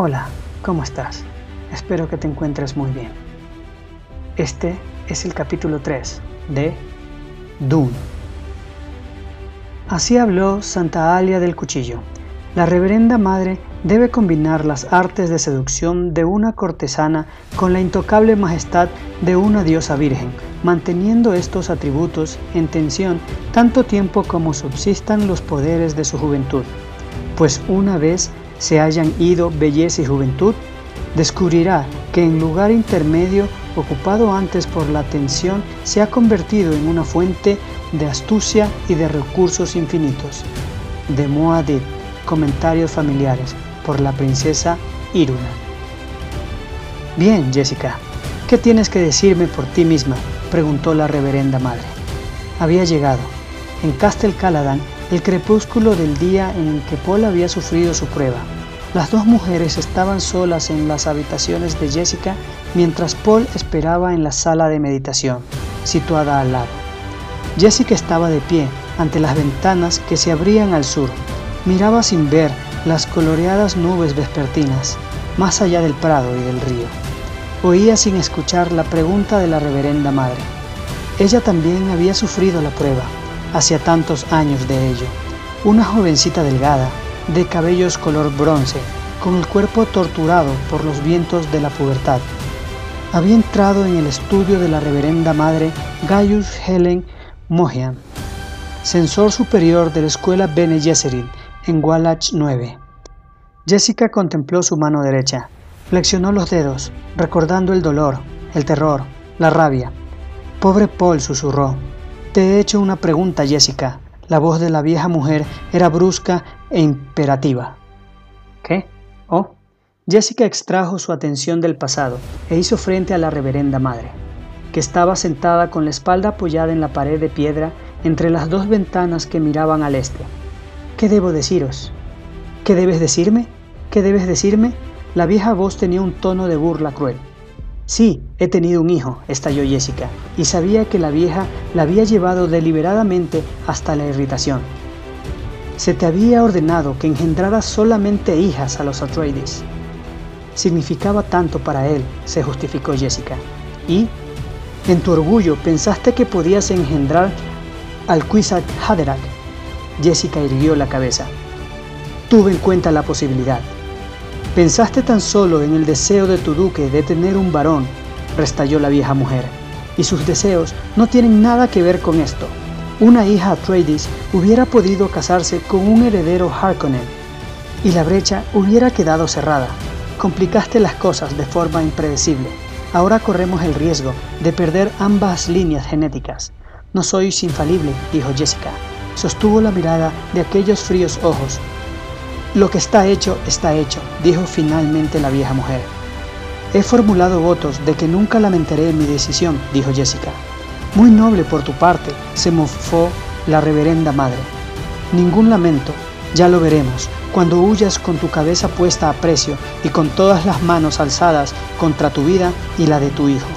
Hola, ¿cómo estás? Espero que te encuentres muy bien. Este es el capítulo 3 de Dune. Así habló Santa Alia del Cuchillo. La reverenda madre debe combinar las artes de seducción de una cortesana con la intocable majestad de una diosa virgen, manteniendo estos atributos en tensión tanto tiempo como subsistan los poderes de su juventud. Pues una vez se hayan ido belleza y juventud, descubrirá que en lugar intermedio ocupado antes por la tensión se ha convertido en una fuente de astucia y de recursos infinitos. De Moadid, comentarios familiares, por la princesa Iruna. Bien, Jessica, ¿qué tienes que decirme por ti misma? preguntó la reverenda madre. Había llegado. En Castel Caladan el crepúsculo del día en que Paul había sufrido su prueba. Las dos mujeres estaban solas en las habitaciones de Jessica mientras Paul esperaba en la sala de meditación, situada al lado. Jessica estaba de pie ante las ventanas que se abrían al sur. Miraba sin ver las coloreadas nubes vespertinas, más allá del prado y del río. Oía sin escuchar la pregunta de la reverenda madre. Ella también había sufrido la prueba hacía tantos años de ello. Una jovencita delgada, de cabellos color bronce, con el cuerpo torturado por los vientos de la pubertad. Había entrado en el estudio de la reverenda madre Gaius Helen Mohian, censor superior de la escuela Bene Gesserit en Wallach 9. Jessica contempló su mano derecha, flexionó los dedos, recordando el dolor, el terror, la rabia. Pobre Paul susurró, te he hecho una pregunta, Jessica. La voz de la vieja mujer era brusca e imperativa. ¿Qué? Oh. Jessica extrajo su atención del pasado e hizo frente a la reverenda madre, que estaba sentada con la espalda apoyada en la pared de piedra entre las dos ventanas que miraban al este. ¿Qué debo deciros? ¿Qué debes decirme? ¿Qué debes decirme? La vieja voz tenía un tono de burla cruel. Sí, he tenido un hijo, estalló Jessica, y sabía que la vieja la había llevado deliberadamente hasta la irritación. Se te había ordenado que engendraras solamente hijas a los Atreides. Significaba tanto para él, se justificó Jessica. Y, en tu orgullo, pensaste que podías engendrar al Kwisatz Haderach. Jessica irguió la cabeza. Tuve en cuenta la posibilidad. Pensaste tan solo en el deseo de tu duque de tener un varón, restalló la vieja mujer, y sus deseos no tienen nada que ver con esto. Una hija Atreides hubiera podido casarse con un heredero Harkonnen, y la brecha hubiera quedado cerrada. Complicaste las cosas de forma impredecible. Ahora corremos el riesgo de perder ambas líneas genéticas. No sois infalible, dijo Jessica. Sostuvo la mirada de aquellos fríos ojos lo que está hecho, está hecho, dijo finalmente la vieja mujer. He formulado votos de que nunca lamentaré mi decisión, dijo Jessica. Muy noble por tu parte, se mofó la reverenda madre. Ningún lamento, ya lo veremos, cuando huyas con tu cabeza puesta a precio y con todas las manos alzadas contra tu vida y la de tu hijo.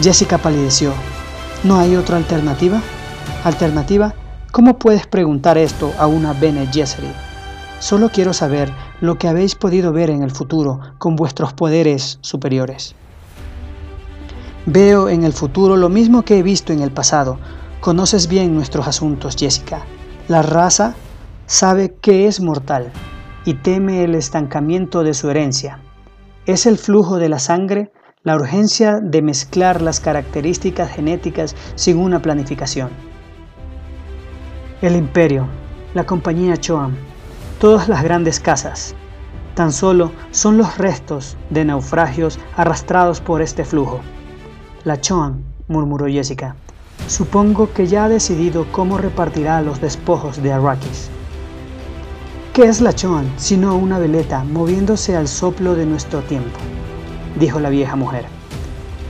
Jessica palideció. ¿No hay otra alternativa? ¿Alternativa? ¿Cómo puedes preguntar esto a una Bene Gesserit? Solo quiero saber lo que habéis podido ver en el futuro con vuestros poderes superiores. Veo en el futuro lo mismo que he visto en el pasado. Conoces bien nuestros asuntos, Jessica. La raza sabe que es mortal y teme el estancamiento de su herencia. Es el flujo de la sangre, la urgencia de mezclar las características genéticas sin una planificación. El imperio, la compañía Choam, todas las grandes casas. Tan solo son los restos de naufragios arrastrados por este flujo. La Choan, murmuró Jessica. Supongo que ya ha decidido cómo repartirá los despojos de Arrakis. ¿Qué es la Choan sino una veleta moviéndose al soplo de nuestro tiempo? dijo la vieja mujer.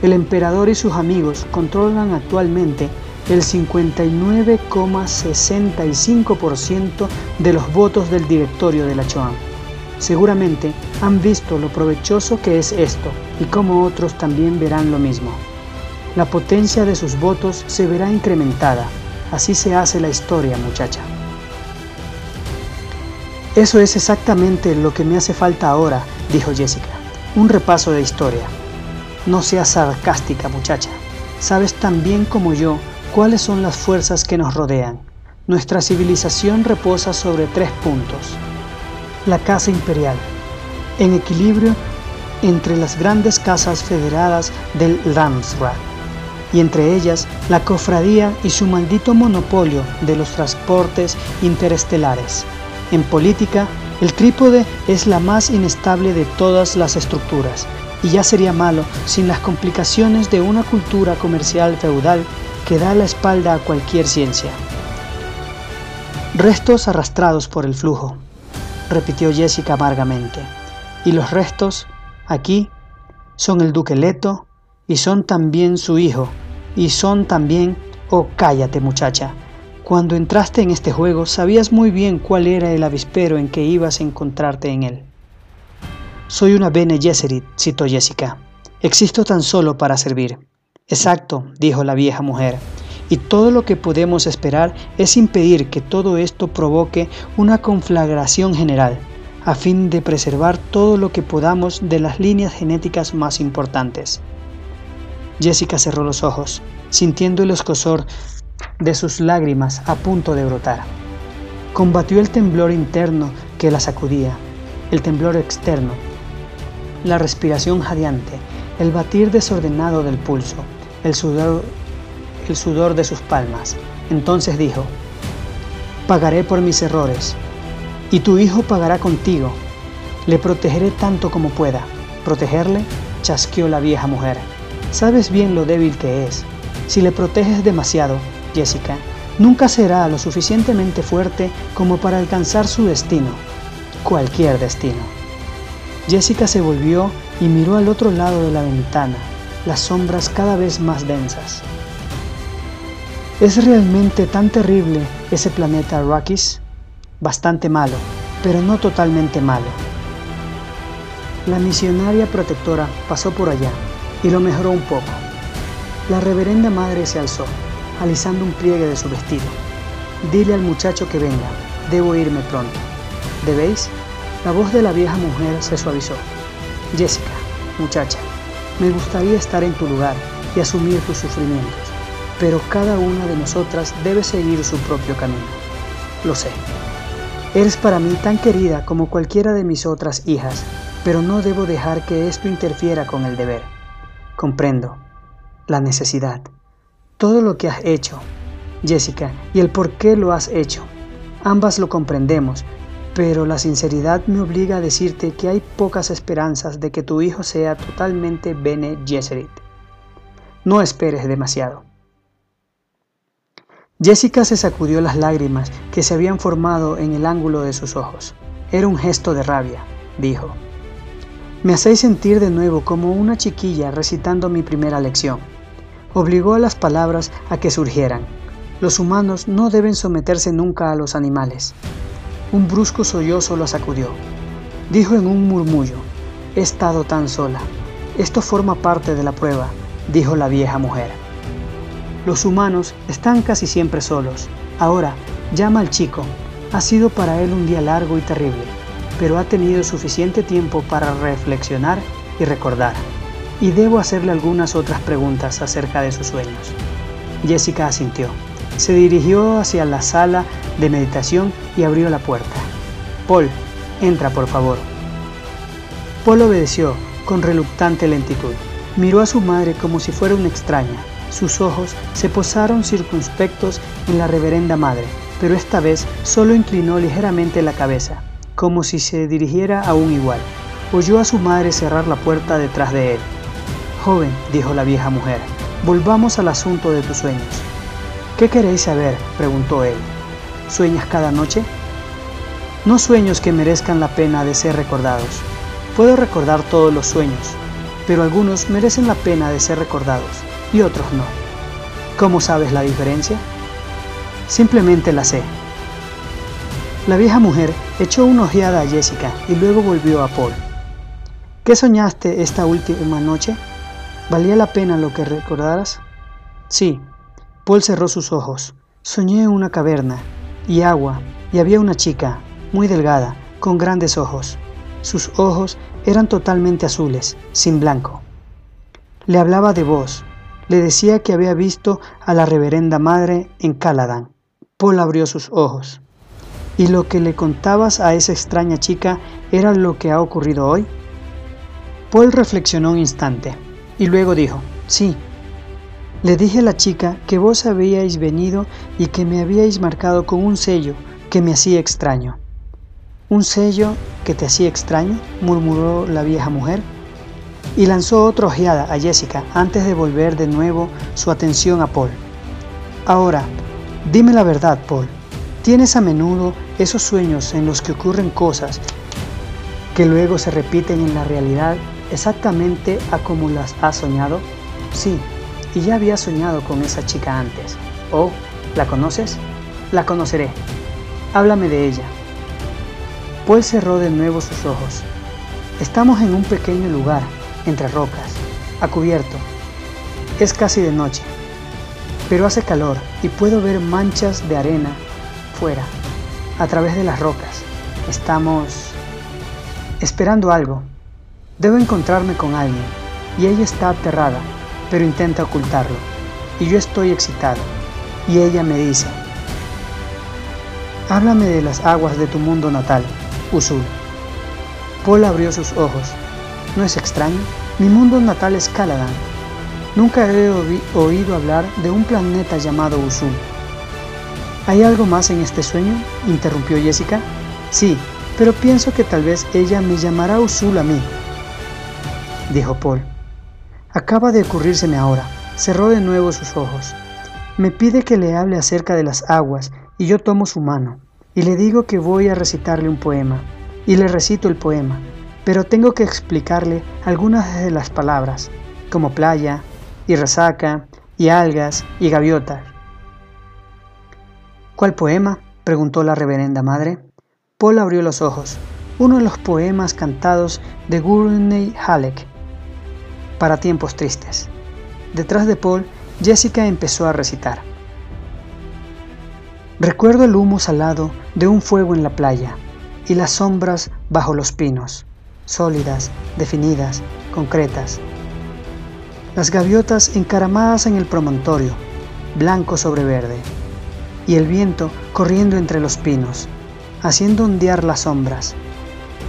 El emperador y sus amigos controlan actualmente el 59,65% de los votos del directorio de la Choam. Seguramente han visto lo provechoso que es esto y cómo otros también verán lo mismo. La potencia de sus votos se verá incrementada. Así se hace la historia, muchacha. Eso es exactamente lo que me hace falta ahora, dijo Jessica. Un repaso de historia. No seas sarcástica, muchacha. Sabes tan bien como yo cuáles son las fuerzas que nos rodean. Nuestra civilización reposa sobre tres puntos. La Casa Imperial, en equilibrio entre las grandes casas federadas del Landsrat, y entre ellas la cofradía y su maldito monopolio de los transportes interestelares. En política, el trípode es la más inestable de todas las estructuras, y ya sería malo sin las complicaciones de una cultura comercial feudal que da la espalda a cualquier ciencia. Restos arrastrados por el flujo, repitió Jessica amargamente. Y los restos, aquí, son el duque Leto, y son también su hijo, y son también... Oh, cállate muchacha. Cuando entraste en este juego sabías muy bien cuál era el avispero en que ibas a encontrarte en él. Soy una Bene Gesserit, citó Jessica. Existo tan solo para servir. Exacto, dijo la vieja mujer. Y todo lo que podemos esperar es impedir que todo esto provoque una conflagración general, a fin de preservar todo lo que podamos de las líneas genéticas más importantes. Jessica cerró los ojos, sintiendo el escosor de sus lágrimas a punto de brotar. Combatió el temblor interno que la sacudía, el temblor externo la respiración jadeante, el batir desordenado del pulso, el sudor, el sudor de sus palmas. Entonces dijo, pagaré por mis errores, y tu hijo pagará contigo. Le protegeré tanto como pueda. ¿Protegerle? chasqueó la vieja mujer. Sabes bien lo débil que es. Si le proteges demasiado, Jessica, nunca será lo suficientemente fuerte como para alcanzar su destino, cualquier destino. Jessica se volvió y miró al otro lado de la ventana, las sombras cada vez más densas. ¿Es realmente tan terrible ese planeta Arrakis? Bastante malo, pero no totalmente malo. La misionaria protectora pasó por allá y lo mejoró un poco. La reverenda madre se alzó, alisando un pliegue de su vestido. Dile al muchacho que venga, debo irme pronto. ¿Debéis? La voz de la vieja mujer se suavizó. Jessica, muchacha, me gustaría estar en tu lugar y asumir tus sufrimientos, pero cada una de nosotras debe seguir su propio camino. Lo sé. Eres para mí tan querida como cualquiera de mis otras hijas, pero no debo dejar que esto interfiera con el deber. Comprendo. La necesidad. Todo lo que has hecho, Jessica, y el por qué lo has hecho. Ambas lo comprendemos pero la sinceridad me obliga a decirte que hay pocas esperanzas de que tu hijo sea totalmente Bene Gesserit. No esperes demasiado. Jessica se sacudió las lágrimas que se habían formado en el ángulo de sus ojos. Era un gesto de rabia, dijo. Me hacéis sentir de nuevo como una chiquilla recitando mi primera lección. Obligó a las palabras a que surgieran. Los humanos no deben someterse nunca a los animales. Un brusco sollozo la sacudió. Dijo en un murmullo, he estado tan sola. Esto forma parte de la prueba, dijo la vieja mujer. Los humanos están casi siempre solos. Ahora, llama al chico. Ha sido para él un día largo y terrible, pero ha tenido suficiente tiempo para reflexionar y recordar. Y debo hacerle algunas otras preguntas acerca de sus sueños. Jessica asintió. Se dirigió hacia la sala de meditación y abrió la puerta. Paul, entra por favor. Paul obedeció con reluctante lentitud. Miró a su madre como si fuera una extraña. Sus ojos se posaron circunspectos en la reverenda madre, pero esta vez solo inclinó ligeramente la cabeza, como si se dirigiera a un igual. Oyó a su madre cerrar la puerta detrás de él. Joven, dijo la vieja mujer, volvamos al asunto de tus sueños. ¿Qué queréis saber? preguntó él. ¿Sueñas cada noche? No sueños que merezcan la pena de ser recordados. Puedo recordar todos los sueños, pero algunos merecen la pena de ser recordados y otros no. ¿Cómo sabes la diferencia? Simplemente la sé. La vieja mujer echó una ojeada a Jessica y luego volvió a Paul. ¿Qué soñaste esta última noche? ¿Valía la pena lo que recordaras? Sí, Paul cerró sus ojos. Soñé una caverna y agua y había una chica, muy delgada, con grandes ojos. Sus ojos eran totalmente azules, sin blanco. Le hablaba de vos, le decía que había visto a la reverenda madre en Caladan. Paul abrió sus ojos. ¿Y lo que le contabas a esa extraña chica era lo que ha ocurrido hoy? Paul reflexionó un instante y luego dijo, sí. Le dije a la chica que vos habíais venido y que me habíais marcado con un sello que me hacía extraño. ¿Un sello que te hacía extraño? murmuró la vieja mujer y lanzó otra ojeada a Jessica antes de volver de nuevo su atención a Paul. Ahora, dime la verdad, Paul. ¿Tienes a menudo esos sueños en los que ocurren cosas que luego se repiten en la realidad exactamente a como las has soñado? Sí, y ya había soñado con esa chica antes. ¿Oh, la conoces? La conoceré. Háblame de ella. Paul cerró de nuevo sus ojos. Estamos en un pequeño lugar, entre rocas, a cubierto. Es casi de noche, pero hace calor y puedo ver manchas de arena a través de las rocas. Estamos esperando algo. Debo encontrarme con alguien y ella está aterrada, pero intenta ocultarlo. Y yo estoy excitado. Y ella me dice, háblame de las aguas de tu mundo natal, Usul. Paul abrió sus ojos ¿No es extraño? Mi mundo natal es Caladan. Nunca he oído hablar de un planeta llamado Usul. ¿Hay algo más en este sueño? interrumpió Jessica. Sí, pero pienso que tal vez ella me llamará Usul a mí, dijo Paul. Acaba de ocurrírseme ahora. Cerró de nuevo sus ojos. Me pide que le hable acerca de las aguas y yo tomo su mano y le digo que voy a recitarle un poema y le recito el poema pero tengo que explicarle algunas de las palabras, como playa, y resaca, y algas, y gaviotas. ¿Cuál poema? preguntó la reverenda madre. Paul abrió los ojos. Uno de los poemas cantados de Gurney Halleck para tiempos tristes. Detrás de Paul, Jessica empezó a recitar. Recuerdo el humo salado de un fuego en la playa y las sombras bajo los pinos sólidas, definidas, concretas. Las gaviotas encaramadas en el promontorio, blanco sobre verde, y el viento corriendo entre los pinos, haciendo ondear las sombras.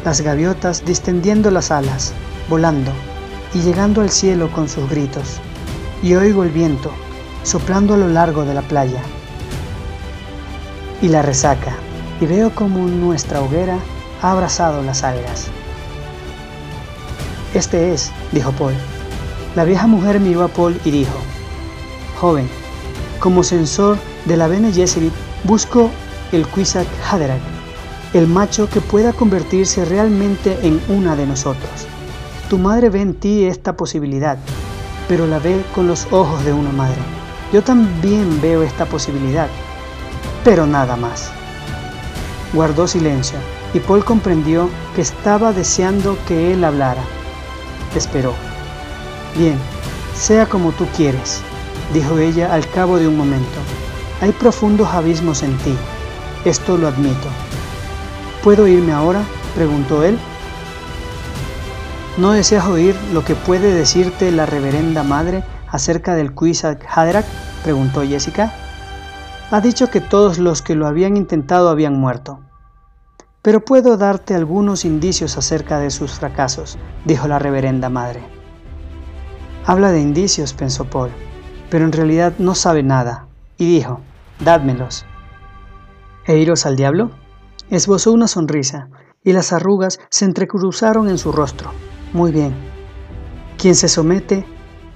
Las gaviotas distendiendo las alas, volando y llegando al cielo con sus gritos. Y oigo el viento soplando a lo largo de la playa. Y la resaca, y veo como nuestra hoguera ha abrazado las algas. Este es, dijo Paul. La vieja mujer miró a Paul y dijo, Joven, como censor de la Bene Gesserit, busco el Quisak Haderach, el macho que pueda convertirse realmente en una de nosotros. Tu madre ve en ti esta posibilidad, pero la ve con los ojos de una madre. Yo también veo esta posibilidad, pero nada más. Guardó silencio y Paul comprendió que estaba deseando que él hablara esperó. Bien, sea como tú quieres, dijo ella al cabo de un momento. Hay profundos abismos en ti, esto lo admito. ¿Puedo irme ahora? preguntó él. ¿No deseas oír lo que puede decirte la reverenda madre acerca del Quisak Haderach? preguntó Jessica. Ha dicho que todos los que lo habían intentado habían muerto pero puedo darte algunos indicios acerca de sus fracasos, dijo la reverenda madre. Habla de indicios, pensó Paul, pero en realidad no sabe nada, y dijo, dádmelos. ¿E iros al diablo? Esbozó una sonrisa, y las arrugas se entrecruzaron en su rostro. Muy bien. Quien se somete,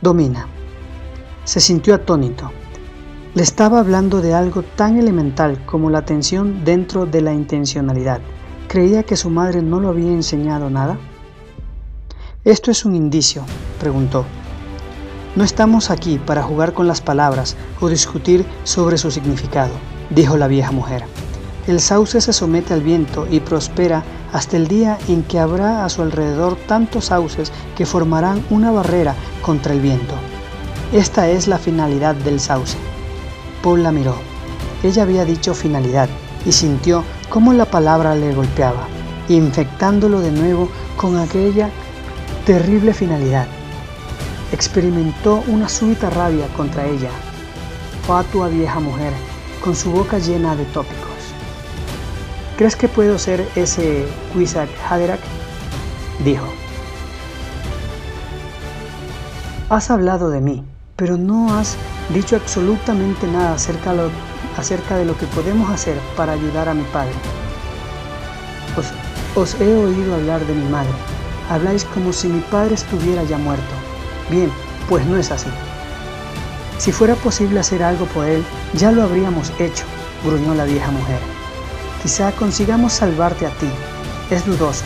domina. Se sintió atónito. Le estaba hablando de algo tan elemental como la tensión dentro de la intencionalidad ¿Creía que su madre no lo había enseñado nada? ¿Esto es un indicio? preguntó. No estamos aquí para jugar con las palabras o discutir sobre su significado, dijo la vieja mujer. El sauce se somete al viento y prospera hasta el día en que habrá a su alrededor tantos sauces que formarán una barrera contra el viento. Esta es la finalidad del sauce. Paul la miró. Ella había dicho finalidad y sintió cómo la palabra le golpeaba. infectándolo de nuevo con aquella terrible finalidad. Experimentó una súbita rabia contra ella, fatua vieja mujer, con su boca llena de tópicos. ¿Crees que puedo ser ese Quisak Haderach? Dijo. Has hablado de mí, pero no has dicho absolutamente nada acerca, de lo que podemos hacer para ayudar a mi padre. Os he oído hablar de mi madre. Habláis como si mi padre estuviera ya muerto. Bien, pues no es así. Si fuera posible hacer algo por él, ya lo habríamos hecho, gruñó la vieja mujer. Quizá consigamos salvarte a ti. Es dudoso,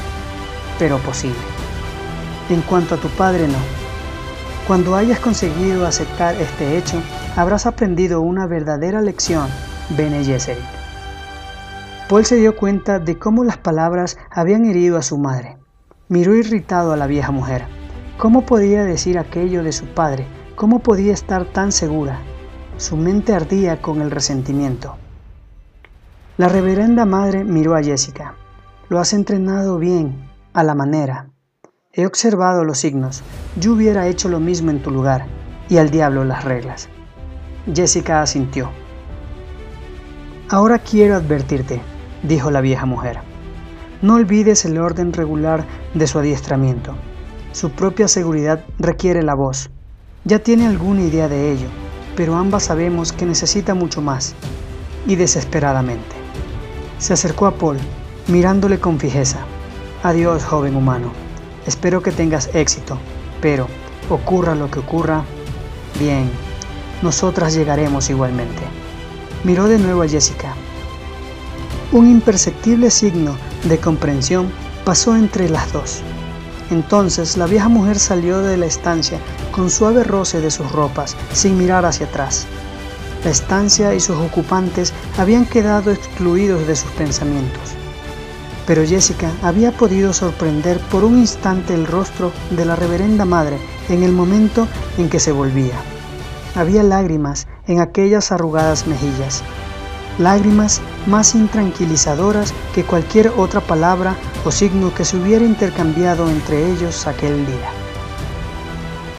pero posible. En cuanto a tu padre, no. Cuando hayas conseguido aceptar este hecho, habrás aprendido una verdadera lección, Bene Gesserit. Paul se dio cuenta de cómo las palabras habían herido a su madre. Miró irritado a la vieja mujer. ¿Cómo podía decir aquello de su padre? ¿Cómo podía estar tan segura? Su mente ardía con el resentimiento. La reverenda madre miró a Jessica. Lo has entrenado bien, a la manera. He observado los signos. Yo hubiera hecho lo mismo en tu lugar, y al diablo las reglas. Jessica asintió. Ahora quiero advertirte, dijo la vieja mujer. No olvides el orden regular de su adiestramiento. Su propia seguridad requiere la voz. Ya tiene alguna idea de ello, pero ambas sabemos que necesita mucho más, y desesperadamente. Se acercó a Paul, mirándole con fijeza. Adiós, joven humano. Espero que tengas éxito, pero ocurra lo que ocurra, bien, nosotras llegaremos igualmente. Miró de nuevo a Jessica. Un imperceptible signo de comprensión pasó entre las dos. Entonces la vieja mujer salió de la estancia con suave roce de sus ropas, sin mirar hacia atrás. La estancia y sus ocupantes habían quedado excluidos de sus pensamientos pero Jessica había podido sorprender por un instante el rostro de la reverenda madre en el momento en que se volvía. Había lágrimas en aquellas arrugadas mejillas, lágrimas más intranquilizadoras que cualquier otra palabra o signo que se hubiera intercambiado entre ellos aquel día.